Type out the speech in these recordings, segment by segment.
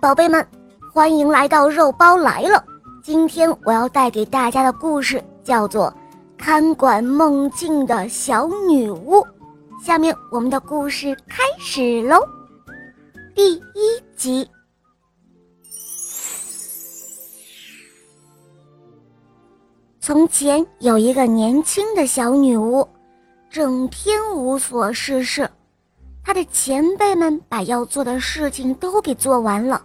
宝贝们，欢迎来到肉包来了。今天我要带给大家的故事叫做《看管梦境的小女巫》。下面我们的故事开始喽。第一集。从前有一个年轻的小女巫，整天无所事事。他的前辈们把要做的事情都给做完了，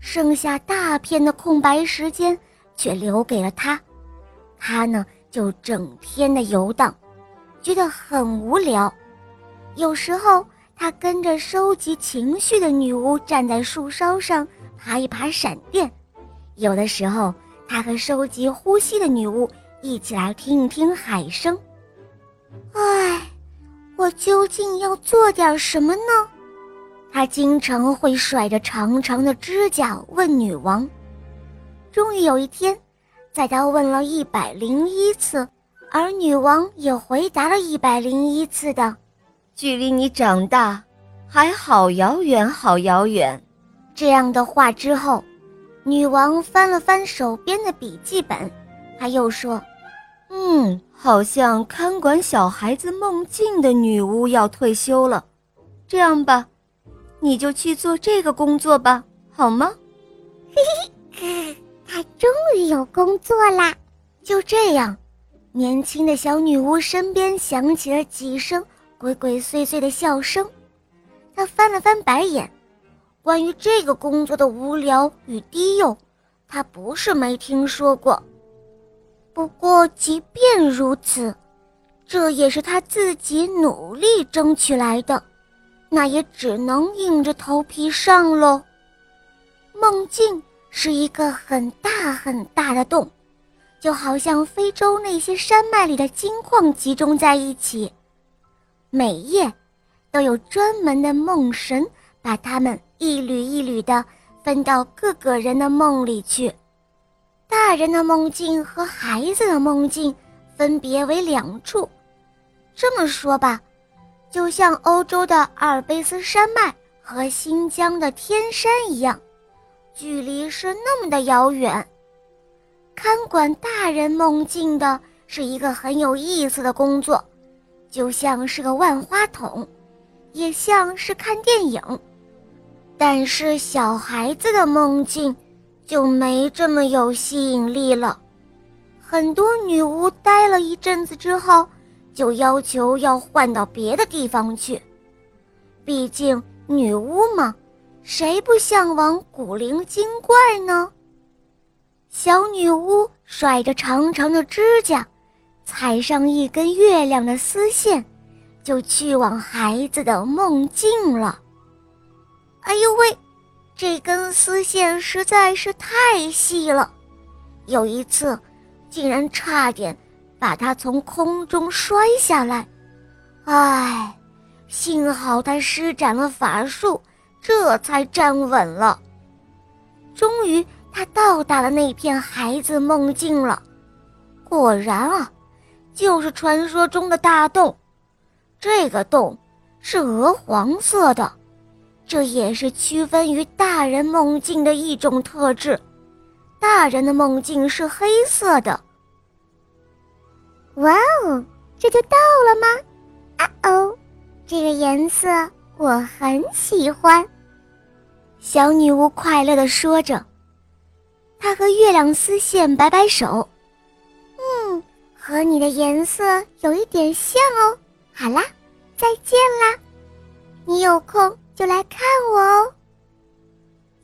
剩下大片的空白时间却留给了他。他呢，就整天的游荡，觉得很无聊。有时候，他跟着收集情绪的女巫站在树梢上爬一爬闪电；有的时候，他和收集呼吸的女巫一起来听一听海声。唉，我究竟要做点什么呢？他经常会甩着长长的指甲问女王。终于有一天，在他问了一百零一次，而女王也回答了一百零一次的，距离你长大还好遥远，好遥远。这样的话之后。女王翻了翻手边的笔记本，她又说：“嗯，好像看管小孩子梦境的女巫要退休了。这样吧，你就去做这个工作吧，好吗？”嘿嘿，她终于有工作啦！就这样，年轻的小女巫身边响起了几声鬼鬼祟祟的笑声，她翻了翻白眼。关于这个工作的无聊与低幼，他不是没听说过。不过，即便如此，这也是他自己努力争取来的，那也只能硬着头皮上喽。梦境是一个很大很大的洞，就好像非洲那些山脉里的金矿集中在一起，每夜都有专门的梦神把它们。一缕一缕的分到各个人的梦里去，大人的梦境和孩子的梦境分别为两处。这么说吧，就像欧洲的阿尔卑斯山脉和新疆的天山一样，距离是那么的遥远。看管大人梦境的是一个很有意思的工作，就像是个万花筒，也像是看电影。但是小孩子的梦境就没这么有吸引力了。很多女巫待了一阵子之后，就要求要换到别的地方去。毕竟女巫嘛，谁不向往古灵精怪呢？小女巫甩着长长的指甲，踩上一根月亮的丝线，就去往孩子的梦境了。哎呦喂，这根丝线实在是太细了，有一次，竟然差点把它从空中摔下来。唉，幸好他施展了法术，这才站稳了。终于，他到达了那片孩子梦境了。果然啊，就是传说中的大洞。这个洞是鹅黄色的。这也是区分于大人梦境的一种特质，大人的梦境是黑色的。哇哦，这就到了吗？啊哦，这个颜色我很喜欢。小女巫快乐的说着，她和月亮丝线摆摆手，嗯，和你的颜色有一点像哦。好啦，再见啦，你有空。就来看我哦。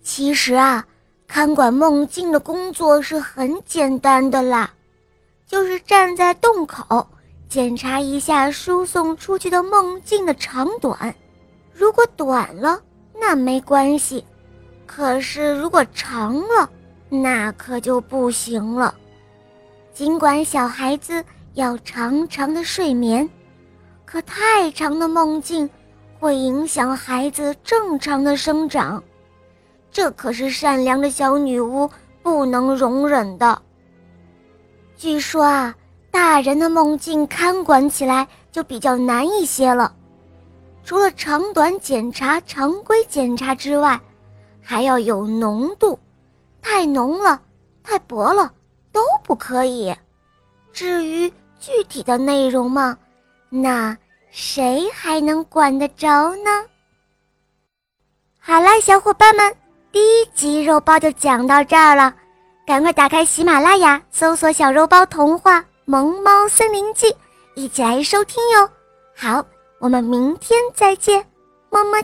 其实啊，看管梦境的工作是很简单的啦，就是站在洞口检查一下输送出去的梦境的长短。如果短了，那没关系；可是如果长了，那可就不行了。尽管小孩子要长长的睡眠，可太长的梦境。会影响孩子正常的生长，这可是善良的小女巫不能容忍的。据说啊，大人的梦境看管起来就比较难一些了，除了长短检查、常规检查之外，还要有浓度，太浓了、太薄了都不可以。至于具体的内容嘛，那谁还能管得着呢？好啦，小伙伴们，第一集肉包就讲到这儿了，赶快打开喜马拉雅，搜索“小肉包童话《萌猫森林记》，一起来收听哟。好，我们明天再见，么么。